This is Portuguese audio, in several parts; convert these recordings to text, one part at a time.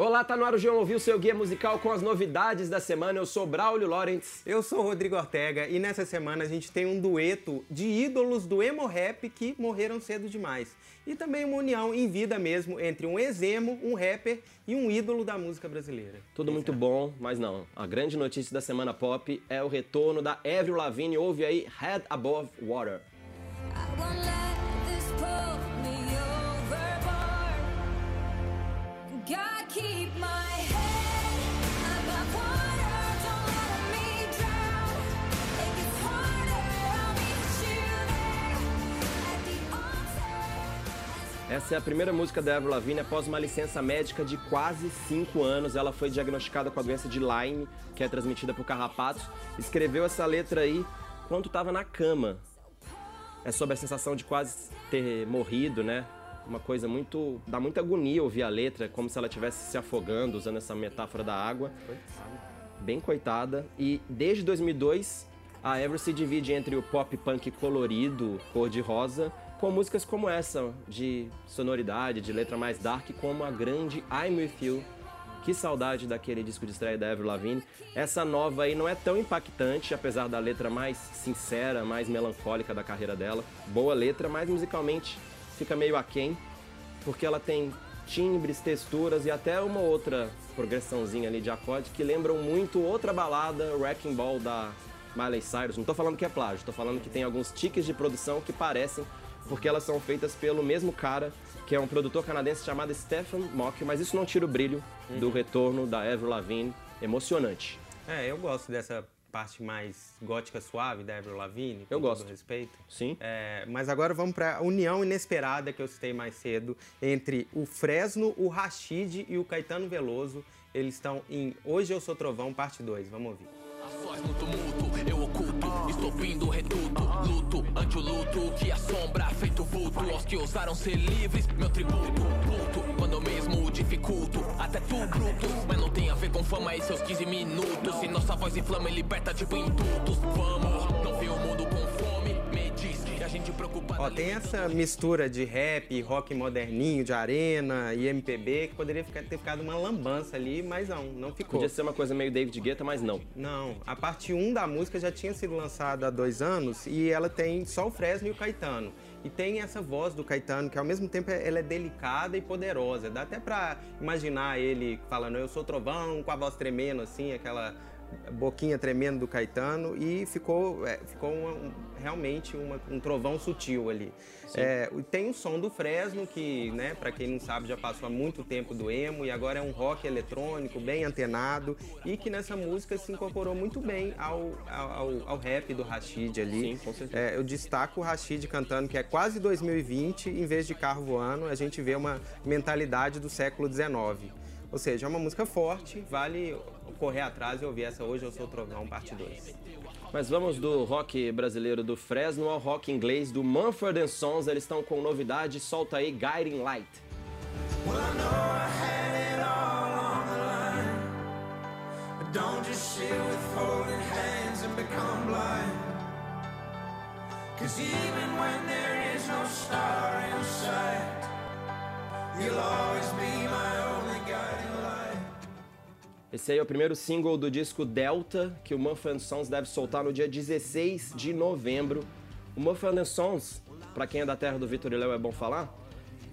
Olá, tá no ar o João Ouviu, seu guia musical com as novidades da semana. Eu sou Braulio Lawrence. Eu sou Rodrigo Ortega e nessa semana a gente tem um dueto de ídolos do emo rap que morreram cedo demais. E também uma união em vida mesmo entre um exemo, um rapper e um ídolo da música brasileira. Tudo muito bom, mas não. A grande notícia da semana pop é o retorno da Avril Lavigne. Ouve aí Head Above Water. Essa é a primeira música da Avril Lavigne após uma licença médica de quase 5 anos. Ela foi diagnosticada com a doença de Lyme, que é transmitida por carrapatos. Escreveu essa letra aí quando estava na cama. É sobre a sensação de quase ter morrido, né? uma coisa muito. dá muita agonia ouvir a letra, como se ela estivesse se afogando, usando essa metáfora da água. Bem coitada. E desde 2002, a Ever se divide entre o pop punk colorido, cor de rosa, com músicas como essa, de sonoridade, de letra mais dark, como a grande I'm With You. Que saudade daquele disco de estreia da Avril Lavigne. Essa nova aí não é tão impactante, apesar da letra mais sincera, mais melancólica da carreira dela. Boa letra, mas musicalmente fica meio aquém, porque ela tem timbres, texturas e até uma outra progressãozinha ali de acorde que lembram muito outra balada, Wrecking Ball da Miley Cyrus. Não estou falando que é plágio, estou falando que tem alguns tiques de produção que parecem, porque elas são feitas pelo mesmo cara, que é um produtor canadense chamado Stephen Mock, mas isso não tira o brilho uhum. do retorno da Avril Lavigne, emocionante. É, eu gosto dessa parte mais gótica suave da Avril Lavigne. Eu gosto. respeito. Sim. É, mas agora vamos para a união inesperada que eu citei mais cedo entre o Fresno, o Rashid e o Caetano Veloso. Eles estão em Hoje Eu Sou Trovão, parte 2. Vamos ouvir. Ações no tumulto, oculto, estopim do reduto, luto, ante o luto, que assombra, feito vulto, aos que ousaram ser livres, meu tributo, puto, quando eu mesmo dificulto, até tu bruto, mas não tem a ver com fama e seus 15 minutos, se nossa voz inflama e liberta tipo indutos, vamos, não vê o mundo com Ó, tem essa mistura de rap, rock moderninho, de arena e MPB, que poderia ficar, ter ficado uma lambança ali, mas não, não ficou. Podia ser uma coisa meio David Guetta, mas não. Não, a parte 1 da música já tinha sido lançada há dois anos e ela tem só o Fresno e o Caetano. E tem essa voz do Caetano, que ao mesmo tempo ela é delicada e poderosa. Dá até pra imaginar ele falando, eu sou trovão, com a voz tremendo assim, aquela boquinha tremendo do Caetano e ficou, é, ficou uma, um, realmente uma, um trovão sutil ali. É, tem o som do Fresno, que, né, para quem não sabe, já passou há muito tempo do emo e agora é um rock eletrônico bem antenado e que nessa música se incorporou muito bem ao, ao, ao rap do Rashid ali. Sim, com certeza. É, eu destaco o Rashid cantando que é quase 2020, em vez de carro voando, a gente vê uma mentalidade do século XIX. Ou seja, é uma música forte, vale correr atrás e ouvir essa Hoje Eu Sou Trovão, parte 2. Mas vamos do rock brasileiro do Fresno ao rock inglês do Mumford Sons. Eles estão com novidade, solta aí Guiding Light. Well, Esse aí é o primeiro single do disco Delta, que o Muffin Sons deve soltar no dia 16 de novembro. O Muffin Sons, para quem é da terra do Vitor e Léo é bom falar,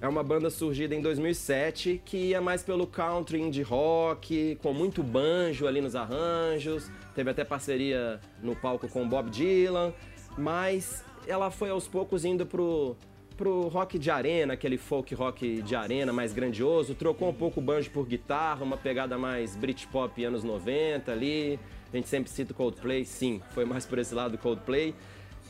é uma banda surgida em 2007 que ia mais pelo country indie rock, com muito banjo ali nos arranjos, teve até parceria no palco com Bob Dylan, mas ela foi aos poucos indo pro pro rock de arena, aquele folk rock de arena mais grandioso, trocou um pouco o banjo por guitarra, uma pegada mais Britpop anos 90 ali. A gente sempre cita o Coldplay, sim, foi mais por esse lado do Coldplay.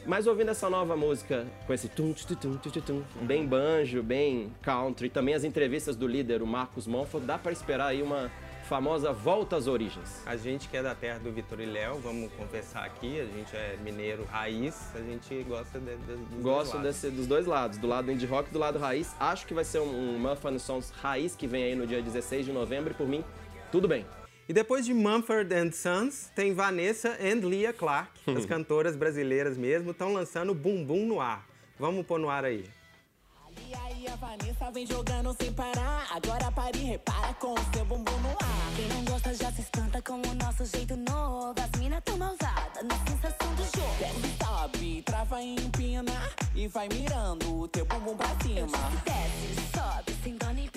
Mas ouvindo essa nova música com esse tum, tum, tum, tum, tum, bem banjo, bem country, também as entrevistas do líder, o Marcos Monfort, dá para esperar aí uma famosa volta às origens. A gente que é da terra do Vitor e Léo, vamos confessar aqui, a gente é mineiro raiz, a gente gosta de, de, dos Gosto dois desse, dos dois lados, do lado indie rock e do lado raiz. Acho que vai ser um, um Muffin Sons raiz que vem aí no dia 16 de novembro e por mim, tudo bem. E depois de Mumford and Sons, tem Vanessa and Leah Clark, as cantoras brasileiras mesmo, estão lançando Bum Bum no ar. Vamos pôr no ar aí. E a Vanessa vem jogando sem parar. Agora pare e repara com o seu bumbum no ar. Quem não gosta já se espanta com o nosso jeito novo. As mina tão malvada na sensação do jogo. Desce, sobe, trava e empina. E vai mirando o teu bumbum pra cima. desce, sobe, sem dó nem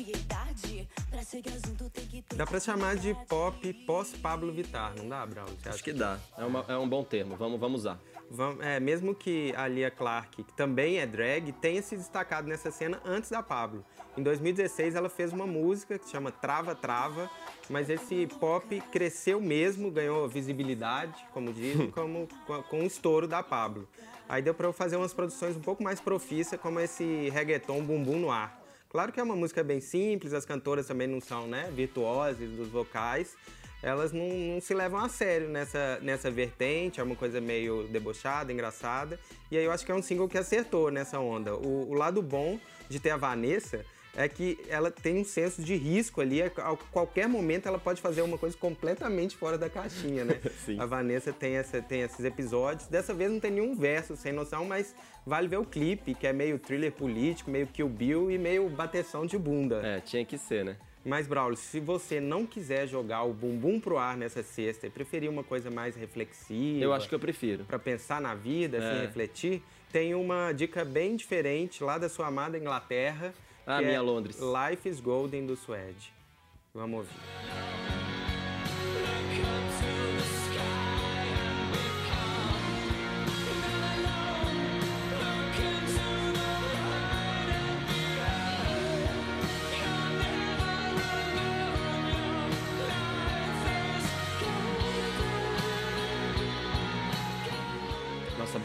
Dá pra chamar de pop pós-Pablo Vittar, não dá, Brown? Acho que dá. É, uma- é um bom termo. Vamos, vamos usar. Vam- é, mesmo que a Lia Clark, que também é drag, tenha se destacado nessa cena antes da Pablo. Em 2016, ela fez uma música que se chama Trava Trava, mas esse pop cresceu mesmo, ganhou visibilidade, como dizem, como, com, com o estouro da Pablo. Aí deu pra eu fazer umas produções um pouco mais profícias, como esse reggaeton Bumbum no Ar. Claro que é uma música bem simples, as cantoras também não são né, virtuosas dos vocais, elas não, não se levam a sério nessa, nessa vertente, é uma coisa meio debochada, engraçada. E aí eu acho que é um single que acertou nessa onda. O, o lado bom de ter a Vanessa é que ela tem um senso de risco ali, a qualquer momento ela pode fazer uma coisa completamente fora da caixinha, né? Sim. A Vanessa tem, essa, tem esses episódios. Dessa vez não tem nenhum verso sem noção, mas vale ver o clipe, que é meio thriller político, meio Kill Bill e meio bateção de bunda. É, tinha que ser, né? Mas, Braulio, se você não quiser jogar o bumbum pro ar nessa sexta e preferir uma coisa mais reflexiva, Eu acho que eu prefiro. para pensar na vida, assim, É. refletir, tem uma dica bem diferente lá da sua amada Inglaterra. Ah, minha é Londres. Life is Golden do Suede. Vamos ouvir.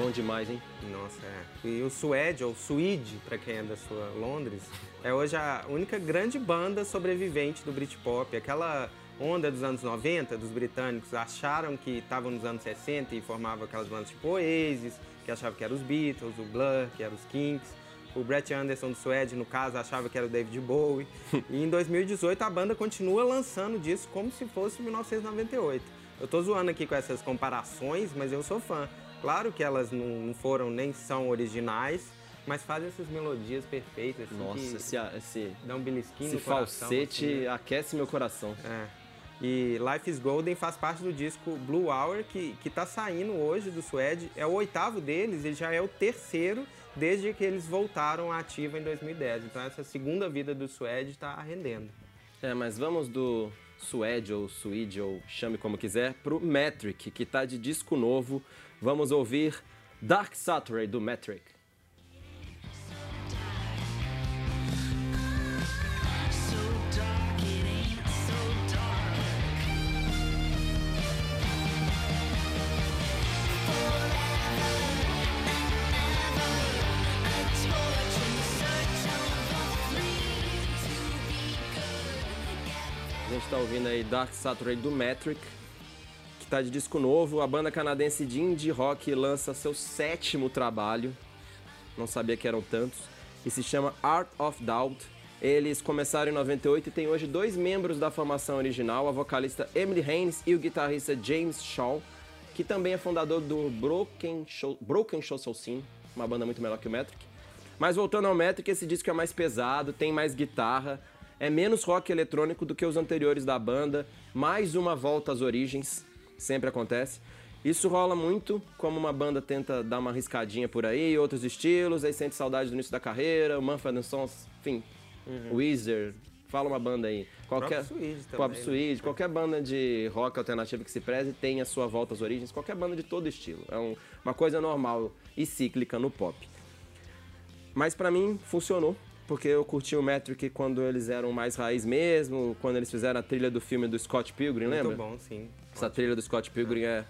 Bom demais, hein? Nossa, é. E o Suede, ou Suede, para quem é da sua Londres, é hoje a única grande banda sobrevivente do Britpop. Aquela onda dos anos 90, dos britânicos, acharam que estavam nos anos 60 e formavam aquelas bandas tipo Oasis, que achavam que eram os Beatles, o Blur, que eram os Kinks. O Brett Anderson do Suede, no caso, achava que era o David Bowie. e em 2018 a banda continua lançando disco como se fosse 1998. Eu tô zoando aqui com essas comparações, mas eu sou fã. Claro que elas não, foram nem são originais, mas fazem essas melodias perfeitas. Assim, Nossa, esse, esse, dá um belisquinho esse no coração. falsete assim, né? aquece meu coração. É. E Life is Golden faz parte do disco Blue Hour, que, que tá saindo hoje do Suede. É o oitavo deles e já é o terceiro desde que eles voltaram à ativa em 2010. Então essa segunda vida do Suede tá rendendo. É, mas vamos do Suede ou Suede ou chame como quiser pro Metric, que tá de disco novo. Vamos ouvir Dark Saturday do Metric. A gente tá ouvindo aí Dark Saturday do Metric, que tá de disco novo. A banda canadense de indie rock lança seu sétimo trabalho. Não sabia que eram tantos. E se chama Art of Doubt. Eles começaram em 98 e tem hoje dois membros da formação original, a vocalista Emily Haynes e o guitarrista James Shaw, que também é fundador do Broken, Show, Broken Social Scene, uma banda muito melhor que o Metric. Mas voltando ao Metric, esse disco é mais pesado, tem mais guitarra, é menos rock eletrônico do que os anteriores da banda, mais uma volta às origens, sempre acontece. Isso rola muito, como uma banda tenta dar uma arriscadinha por aí, outros estilos, aí sente saudade do início da carreira, o Manfred Sons, enfim, Weezer, fala uma banda aí. Qualquer, Próprio né? Suede, qualquer banda de rock alternativo que se preze tem a sua volta às origens, qualquer banda de todo estilo. É um- uma coisa normal e cíclica no pop. Mas pra mim funcionou, porque eu curti o Metric quando eles eram mais raiz mesmo, quando eles fizeram a trilha do filme do Scott Pilgrim, Muito lembra? bom, sim. Essa trilha do Scott Pilgrim é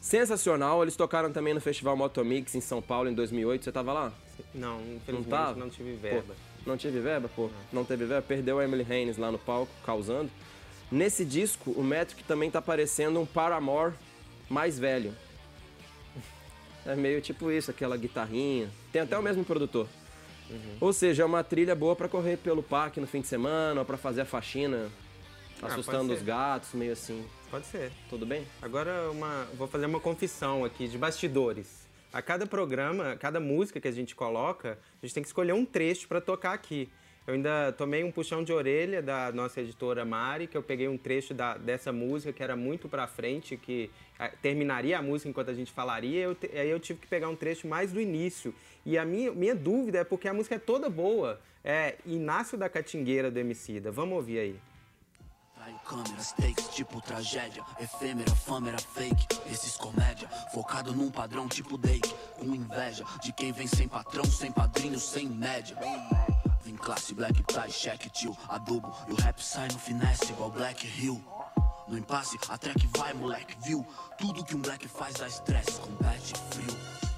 sensacional. Eles tocaram também no Festival Motomix em São Paulo em 2008. Você tava lá? Não, Não infelizmente tava? não tive verba. Pô, não tive verba, pô. Não teve verba. Perdeu a Emily Haynes lá no palco, causando. Nesse disco, o Metric também tá parecendo um Paramore mais velho. É meio tipo isso, aquela guitarrinha. Tem até o mesmo produtor. Ou seja, é uma trilha boa pra correr pelo parque no fim de semana, ou pra fazer a faxina, Ah, assustando os gatos, meio assim. Pode ser. Tudo bem? Agora uma, vou fazer uma confissão aqui de bastidores. A cada programa, cada música que a gente coloca, a gente tem que escolher um trecho para tocar aqui. Eu ainda tomei um puxão de orelha da nossa editora Mari, que eu peguei um trecho da- dessa música que era muito pra frente, que terminaria a música enquanto a gente falaria, eu aí eu tive que pegar um trecho mais do início. E a minha, minha dúvida é porque a música é toda boa, é Inácio da Catingueira do Emicida. Vamos ouvir aí. Traio câmeras, takes, tipo tragédia Efêmera, fama era fake Esses comédia, focado num padrão tipo Dake Com inveja de quem vem sem patrão Sem padrinho, sem média Vem classe, black tie, check, tio Adubo, e o rap sai no finesse Igual Black Hill No impasse, a track vai, moleque, viu? Tudo que um black faz dá estresse Compete frio.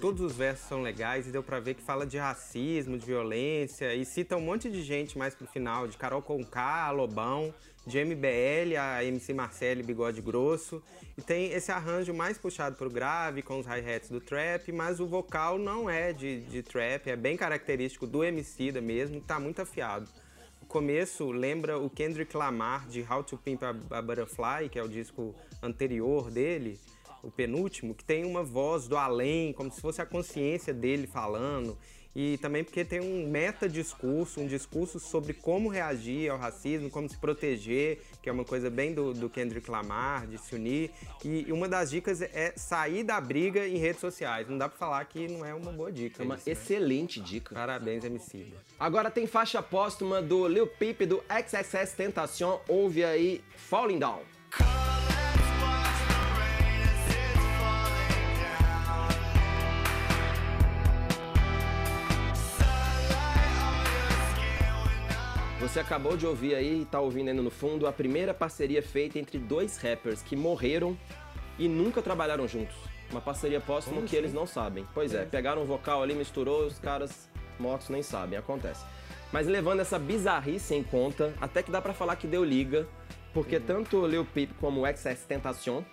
Todos os versos são legais e deu pra ver que fala de racismo, de violência e cita um monte de gente mais pro final, de Carol Conká, Lobão, de MBL, a MC Marcele Bigode Grosso. E tem esse arranjo mais puxado pro grave, com os hi-hats do trap, mas o vocal não é de, de trap, é bem característico do Emicida mesmo, tá muito afiado. O começo lembra o Kendrick Lamar de How to Pimp a Butterfly, que é o disco anterior dele, o penúltimo, que tem uma voz do além, como se fosse a consciência dele falando. E também porque tem um meta-discurso, um discurso sobre como reagir ao racismo, como se proteger, que é uma coisa bem do, do Kendrick Lamar, de se unir. E, e uma das dicas é sair da briga em redes sociais. Não dá pra falar que não é uma boa dica. É uma isso, né? excelente dica. Parabéns, MC. Agora tem faixa póstuma do Lil Peep do XXS Tentacion. Ouve aí Falling Down. Você acabou de ouvir aí e tá ouvindo ainda no fundo a primeira parceria feita entre dois rappers que morreram e nunca trabalharam juntos. Uma parceria póstuma que eles não sabem. Pois é, pegaram um vocal ali, misturou, os caras mortos nem sabem, acontece. Mas levando essa bizarrice em conta, até que dá pra falar que deu liga, porque tanto o Lil Peep como o XS Tentacion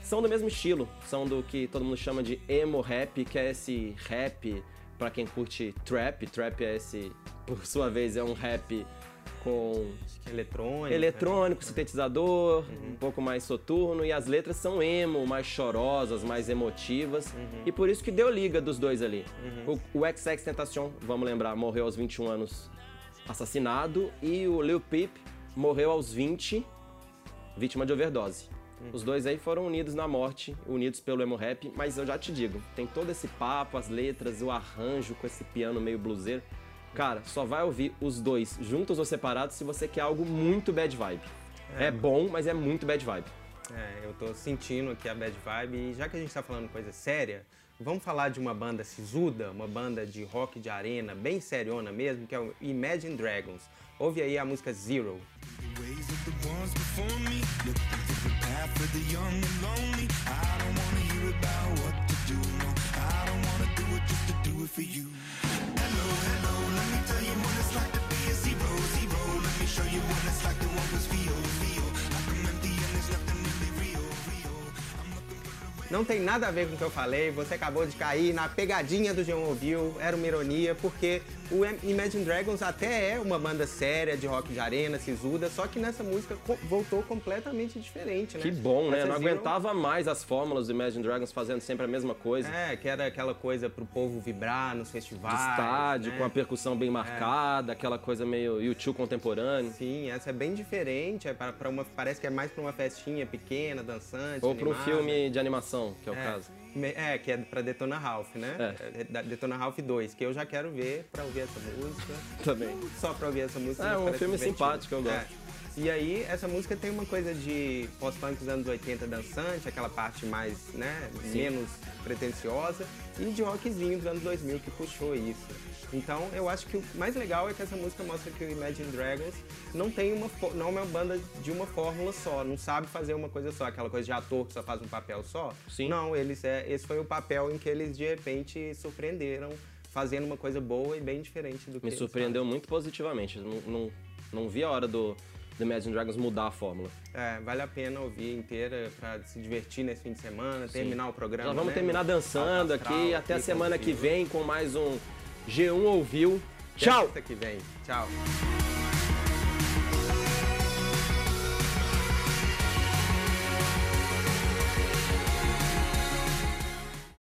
são do mesmo estilo, são do que todo mundo chama de emo rap, que é esse rap pra quem curte trap. Trap é esse, por sua vez, é um rap com Eletrônica. eletrônico, sintetizador, um pouco mais soturno e as letras são emo, mais chorosas, mais emotivas. E por isso que deu liga dos dois ali. O, o XX Tentacion, vamos lembrar, morreu aos 21 anos assassinado e o Lil Peep morreu aos 20 vítima de overdose. Os dois aí foram unidos na morte, unidos pelo emo rap, mas eu já te digo, tem todo esse papo, as letras, o arranjo com esse piano meio bluseiro. Cara, só vai ouvir os dois juntos ou separados se você quer algo muito bad vibe. É, bom, mas é muito bad vibe. É, eu tô sentindo aqui a bad vibe e já que a gente tá falando coisa séria, vamos falar de uma banda sisuda, uma banda de rock de arena, bem seriona mesmo, que é o Imagine Dragons. Ouve aí a música Zero. The ways of the ones before me, looking through the path of the young and lonely. I don't wanna hear about what to do, no. I don't wanna do it just to do it for you. Hello, hello, you what it's like to be a zero, zero. Let me show you Não tem nada a ver com o que eu falei, você acabou de cair na pegadinha do João Ouviu, era uma ironia, porque o Im- Imagine Dragons até é uma banda séria de rock de arena, sisuda, só que nessa música voltou completamente diferente, né? Que bom, né? Essa Não Zero- aguentava mais as fórmulas do Imagine Dragons fazendo sempre a mesma coisa. É, que era aquela coisa pro povo vibrar nos festivais. de estádio, né? com a percussão bem marcada, aquela coisa meio YouTube contemporâneo. Sim, essa é bem diferente, é pra, pra uma, parece que é mais pra uma festinha pequena, dançante, Ou para um animada. filme de animação, que é o É, caso. é, que é pra Detona Ralph, né? É. É, Detona Ralph 2, que eu já quero ver pra ouvir essa música. Também. Só pra ouvir essa música. É, um filme divertido. simpático, eu gosto. É. E aí, essa música tem uma coisa de pós-punk dos anos 80 dançante, aquela parte mais, né, menos pretensiosa, e de rockzinho dos anos 2000 que puxou isso. Então, eu acho que o mais legal é que essa música mostra que o Imagine Dragons não tem uma não é uma banda de uma fórmula só, não sabe fazer uma coisa só, aquela coisa de ator que só faz um papel só. Sim. Não, eles é, esse foi o papel em que eles de repente surpreenderam, fazendo uma coisa boa e bem diferente do que Me surpreendeu muito positivamente. Não, não, não vi a hora do, do Imagine Dragons mudar a fórmula. É, vale a pena ouvir inteira pra se divertir nesse fim de semana, terminar o programa. Já vamos né? terminar dançando astral, aqui. Até a semana que vem com mais um G1 Ouviu. Até Tchau! sexta que vem. Tchau.